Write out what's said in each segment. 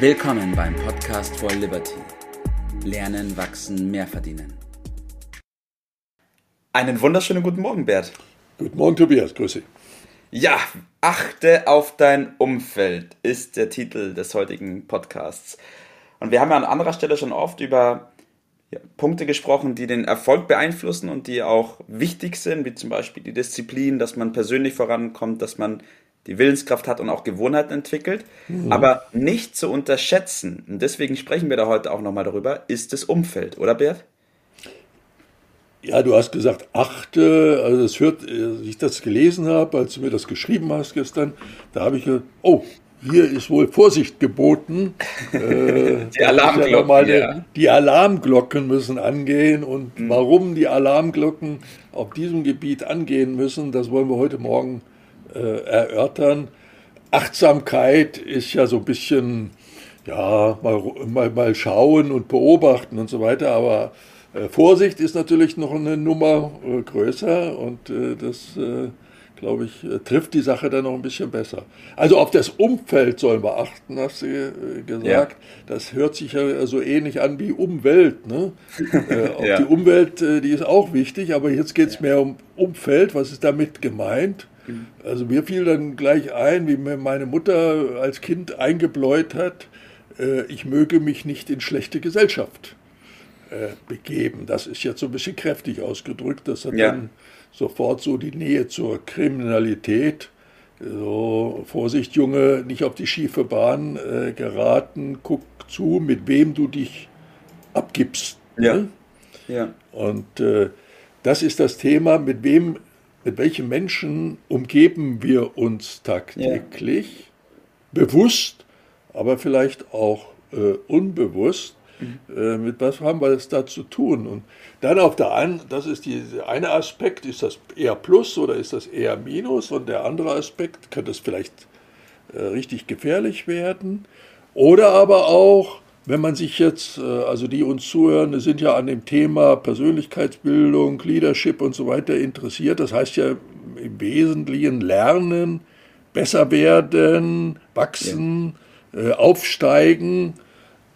Willkommen beim Podcast for Liberty. Lernen, wachsen, mehr verdienen. Einen wunderschönen guten Morgen, Bert. Guten Morgen, Tobias. Grüße. Ja, achte auf dein Umfeld ist der Titel des heutigen Podcasts. Und wir haben ja an anderer Stelle schon oft über ja, Punkte gesprochen, die den Erfolg beeinflussen und die auch wichtig sind, wie zum Beispiel die Disziplin, dass man persönlich vorankommt, dass man die Willenskraft hat und auch Gewohnheiten entwickelt. Mhm. Aber nicht zu unterschätzen, und deswegen sprechen wir da heute auch nochmal darüber, ist das Umfeld, oder Bert? Ja, du hast gesagt, achte, also das hört, als ich das gelesen habe, als du mir das geschrieben hast gestern, da habe ich gedacht, oh, hier ist wohl Vorsicht geboten. Äh, die Alarmglocken. Ja ja. Die Alarmglocken müssen angehen und mhm. warum die Alarmglocken auf diesem Gebiet angehen müssen, das wollen wir heute Morgen äh, erörtern. Achtsamkeit ist ja so ein bisschen, ja, mal, mal, mal schauen und beobachten und so weiter, aber äh, Vorsicht ist natürlich noch eine Nummer äh, größer und äh, das, äh, glaube ich, äh, trifft die Sache dann noch ein bisschen besser. Also auf das Umfeld sollen wir achten, hast du gesagt. Ja. Das hört sich ja so ähnlich an wie Umwelt. Ne? ja. die Umwelt, die ist auch wichtig, aber jetzt geht es mehr um Umfeld. Was ist damit gemeint? Also mir fiel dann gleich ein, wie mir meine Mutter als Kind eingebläut hat, ich möge mich nicht in schlechte Gesellschaft äh, begeben. Das ist jetzt so ein bisschen kräftig ausgedrückt. Das hat ja. dann sofort so die Nähe zur Kriminalität. So, Vorsicht, Junge, nicht auf die schiefe Bahn äh, geraten. Guck zu, mit wem du dich abgibst. Ja. Ne? ja. Und äh, das ist das Thema, mit wem, mit welchen Menschen umgeben wir uns tagtäglich, ja. bewusst, aber vielleicht auch äh, unbewusst. Mhm. mit was haben wir das da zu tun? Und dann auf der einen, das ist die eine Aspekt, ist das eher Plus oder ist das eher Minus? Und der andere Aspekt, könnte es vielleicht äh, richtig gefährlich werden? Oder aber auch, wenn man sich jetzt, äh, also die uns zuhören, sind ja an dem Thema Persönlichkeitsbildung, Leadership und so weiter interessiert. Das heißt ja im Wesentlichen lernen, besser werden, wachsen, ja. äh, aufsteigen.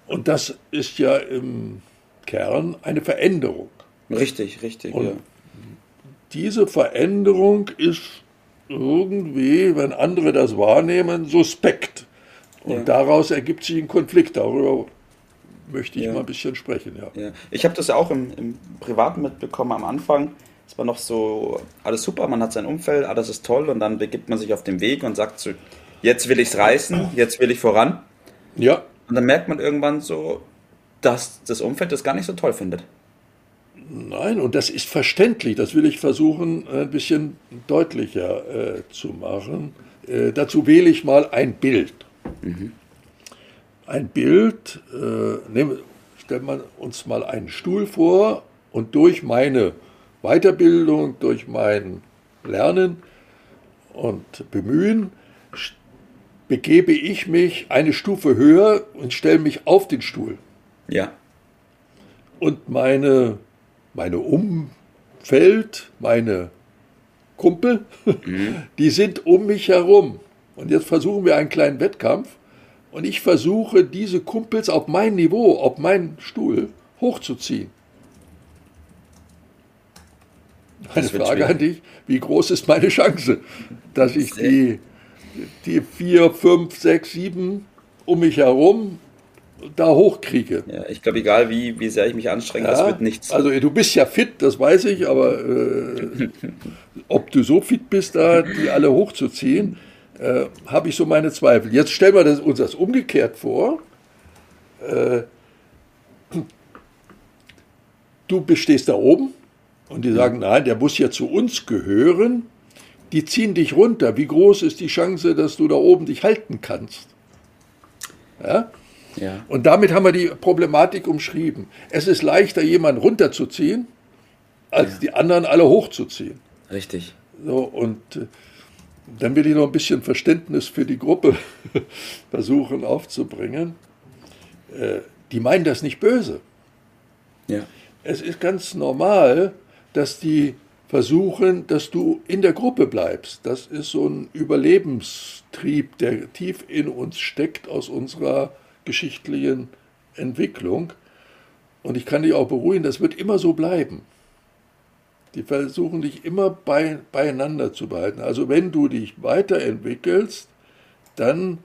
Und das ist ja im Kern eine Veränderung. Richtig, richtig. Und ja. diese Veränderung ist irgendwie, wenn andere das wahrnehmen, suspekt. Und ja. daraus ergibt sich ein Konflikt. Darüber möchte ich ja. mal ein bisschen sprechen. Ja. ja. Ich habe das ja auch im, im Privaten mitbekommen am Anfang. Es war noch so, alles super, man hat sein Umfeld, alles ist toll und dann begibt man sich auf den Weg und sagt so, jetzt will ich es reißen, jetzt will ich voran. Ja. Und dann merkt man irgendwann so, dass das Umfeld das gar nicht so toll findet. Nein, und das ist verständlich. Das will ich versuchen, ein bisschen deutlicher äh, zu machen. Äh, dazu wähle ich mal ein Bild. Mhm. Ein Bild, äh, nehmen, stellen wir uns mal einen Stuhl vor und durch meine Weiterbildung, durch mein Lernen und Bemühen begebe ich mich eine Stufe höher und stelle mich auf den Stuhl. Ja. Und meine, meine Umfeld, meine Kumpel, mhm. die sind um mich herum. Und jetzt versuchen wir einen kleinen Wettkampf. Und ich versuche, diese Kumpels auf mein Niveau, auf meinen Stuhl hochzuziehen. Eine Frage an dich, wie groß ist meine Chance, dass ich die die vier, fünf, sechs, sieben um mich herum da hochkriege. Ja, ich glaube, egal wie, wie sehr ich mich anstrenge, ja, das wird nichts. Also du bist ja fit, das weiß ich, aber äh, ob du so fit bist, da die alle hochzuziehen, äh, habe ich so meine Zweifel. Jetzt stellen wir das, uns das umgekehrt vor. Äh, du bestehst da oben und die sagen, nein, der muss ja zu uns gehören die ziehen dich runter. Wie groß ist die Chance, dass du da oben dich halten kannst? Ja? Ja. Und damit haben wir die Problematik umschrieben. Es ist leichter, jemanden runterzuziehen, als ja. die anderen alle hochzuziehen. Richtig. So, und äh, dann will ich noch ein bisschen Verständnis für die Gruppe versuchen aufzubringen. Äh, die meinen das nicht böse. Ja. Es ist ganz normal, dass die versuchen, dass du in der Gruppe bleibst. Das ist so ein Überlebenstrieb, der tief in uns steckt aus unserer geschichtlichen Entwicklung. Und ich kann dich auch beruhigen, das wird immer so bleiben. Die versuchen dich immer bei, beieinander zu behalten. Also wenn du dich weiterentwickelst, dann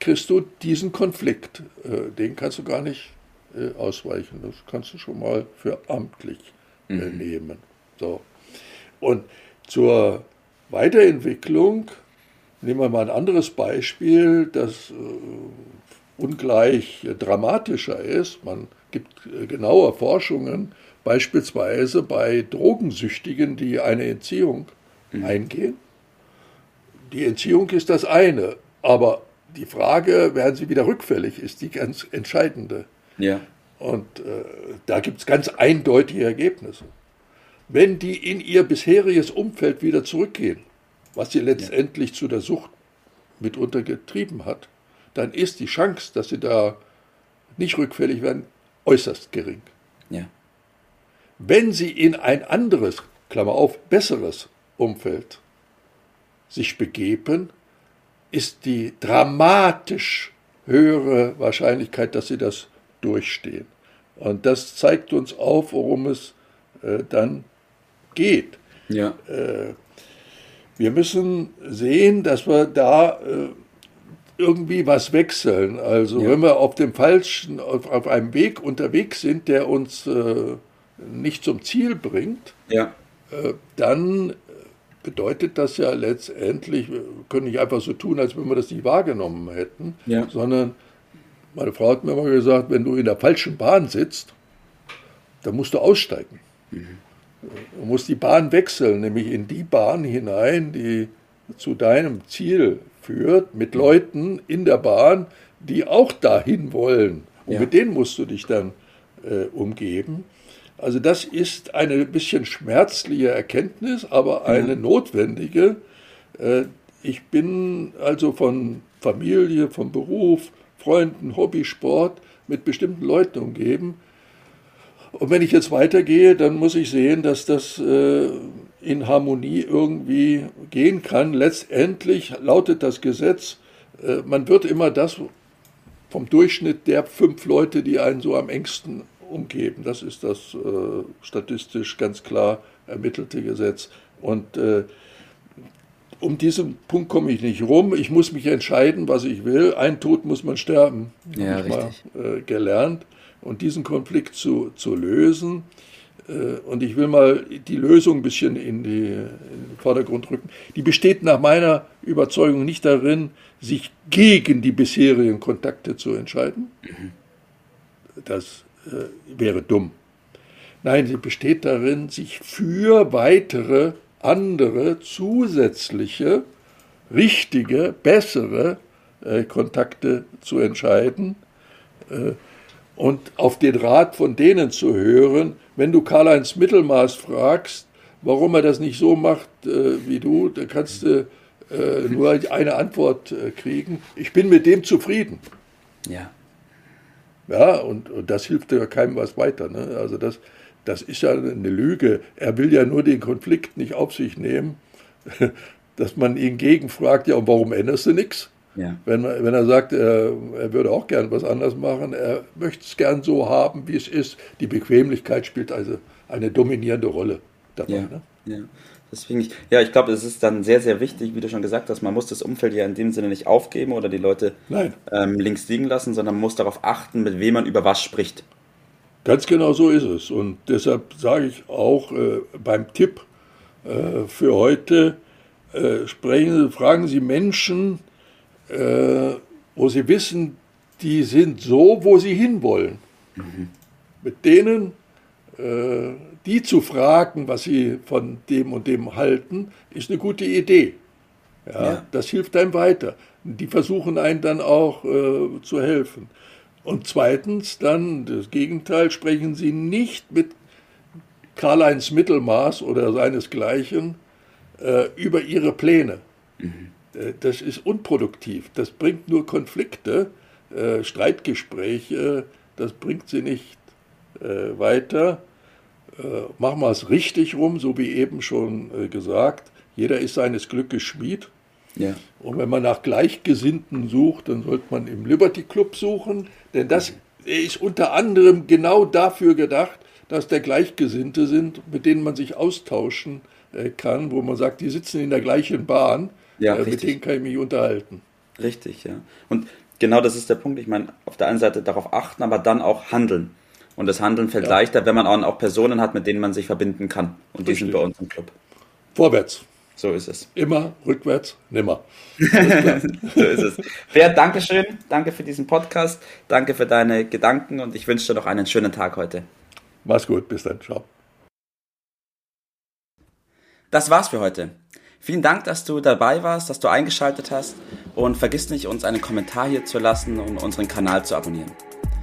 kriegst du diesen Konflikt. Äh, den kannst du gar nicht äh, ausweichen. Das kannst du schon mal für amtlich äh, mhm. nehmen. So. Und zur Weiterentwicklung nehmen wir mal ein anderes Beispiel, das ungleich dramatischer ist. Man gibt genaue Forschungen, beispielsweise bei Drogensüchtigen, die eine Entziehung mhm. eingehen. Die Entziehung ist das eine, aber die Frage, werden sie wieder rückfällig, ist die ganz entscheidende. Ja. Und äh, da gibt es ganz eindeutige Ergebnisse. Wenn die in ihr bisheriges Umfeld wieder zurückgehen, was sie letztendlich ja. zu der Sucht mitunter getrieben hat, dann ist die Chance, dass sie da nicht rückfällig werden, äußerst gering. Ja. Wenn sie in ein anderes, Klammer auf, besseres Umfeld sich begeben, ist die dramatisch höhere Wahrscheinlichkeit, dass sie das durchstehen. Und das zeigt uns auf, worum es äh, dann geht. Ja. Äh, wir müssen sehen, dass wir da äh, irgendwie was wechseln. Also ja. wenn wir auf dem falschen, auf, auf, einem Weg unterwegs sind, der uns äh, nicht zum Ziel bringt, ja. Äh, dann bedeutet das ja letztendlich, wir können nicht einfach so tun, als wenn wir das nicht wahrgenommen hätten, ja. sondern meine Frau hat mir mal gesagt, wenn du in der falschen Bahn sitzt, dann musst du aussteigen. Mhm. Du musst die Bahn wechseln, nämlich in die Bahn hinein, die zu deinem Ziel führt, mit Leuten in der Bahn, die auch dahin wollen. Und ja. mit denen musst du dich dann äh, umgeben. Also das ist eine bisschen schmerzliche Erkenntnis, aber eine mhm. notwendige. Äh, ich bin also von Familie, vom Beruf, Freunden, Hobby, Sport mit bestimmten Leuten umgeben. Und wenn ich jetzt weitergehe, dann muss ich sehen, dass das äh, in Harmonie irgendwie gehen kann. Letztendlich lautet das Gesetz, äh, man wird immer das vom Durchschnitt der fünf Leute, die einen so am engsten umgeben. Das ist das äh, statistisch ganz klar ermittelte Gesetz. Und äh, um diesen Punkt komme ich nicht rum. Ich muss mich entscheiden, was ich will. Ein Tod muss man sterben. Ja, ich Mal, äh, gelernt. Und diesen Konflikt zu, zu lösen. Äh, und ich will mal die Lösung ein bisschen in, die, in den Vordergrund rücken. Die besteht nach meiner Überzeugung nicht darin, sich gegen die bisherigen Kontakte zu entscheiden. Mhm. Das äh, wäre dumm. Nein, sie besteht darin, sich für weitere, andere, zusätzliche, richtige, bessere äh, Kontakte zu entscheiden äh, und auf den Rat von denen zu hören. Wenn du Karl-Heinz Mittelmaß fragst, warum er das nicht so macht äh, wie du, dann kannst du äh, nur eine Antwort äh, kriegen. Ich bin mit dem zufrieden. Ja. Ja, und, und das hilft ja keinem was weiter. Ne? Also das, das ist ja eine Lüge. Er will ja nur den Konflikt nicht auf sich nehmen, dass man ihn gegenfragt, ja, und warum änderst du nichts? Ja. Wenn, wenn er sagt, er, er würde auch gern was anders machen, er möchte es gern so haben, wie es ist. Die Bequemlichkeit spielt also eine dominierende Rolle dabei. Ja. Ne? Ja. Deswegen, ich, ja, ich glaube, es ist dann sehr, sehr wichtig, wie du schon gesagt hast, man muss das Umfeld ja in dem Sinne nicht aufgeben oder die Leute ähm, links liegen lassen, sondern man muss darauf achten, mit wem man über was spricht. Ganz genau so ist es. Und deshalb sage ich auch äh, beim Tipp äh, für heute, äh, sprechen, fragen Sie Menschen, äh, wo Sie wissen, die sind so, wo sie hinwollen. Mhm. Mit denen äh, die zu fragen, was sie von dem und dem halten, ist eine gute Idee. Ja, ja. Das hilft einem weiter. Die versuchen einen dann auch äh, zu helfen. Und zweitens dann das Gegenteil, sprechen sie nicht mit Karl-Heinz Mittelmaß oder seinesgleichen äh, über ihre Pläne. Mhm. Äh, das ist unproduktiv. Das bringt nur Konflikte, äh, Streitgespräche, das bringt sie nicht äh, weiter machen wir es richtig rum, so wie eben schon äh, gesagt. Jeder ist seines Glückes Schmied. Ja. Und wenn man nach Gleichgesinnten sucht, dann sollte man im Liberty Club suchen, denn das ist unter anderem genau dafür gedacht, dass da Gleichgesinnte sind, mit denen man sich austauschen äh, kann, wo man sagt, die sitzen in der gleichen Bahn, ja, äh, mit denen kann ich mich unterhalten. Richtig, ja. Und genau das ist der Punkt. Ich meine, auf der einen Seite darauf achten, aber dann auch handeln. Und das Handeln fällt ja. leichter, wenn man auch Personen hat, mit denen man sich verbinden kann. Und Richtig. die sind bei uns im Club. Vorwärts. So ist es. Immer rückwärts, nimmer. so ist es. Bert, danke schön. Danke für diesen Podcast. Danke für deine Gedanken und ich wünsche dir noch einen schönen Tag heute. Mach's gut. Bis dann. Ciao. Das war's für heute. Vielen Dank, dass du dabei warst, dass du eingeschaltet hast und vergiss nicht, uns einen Kommentar hier zu lassen und unseren Kanal zu abonnieren.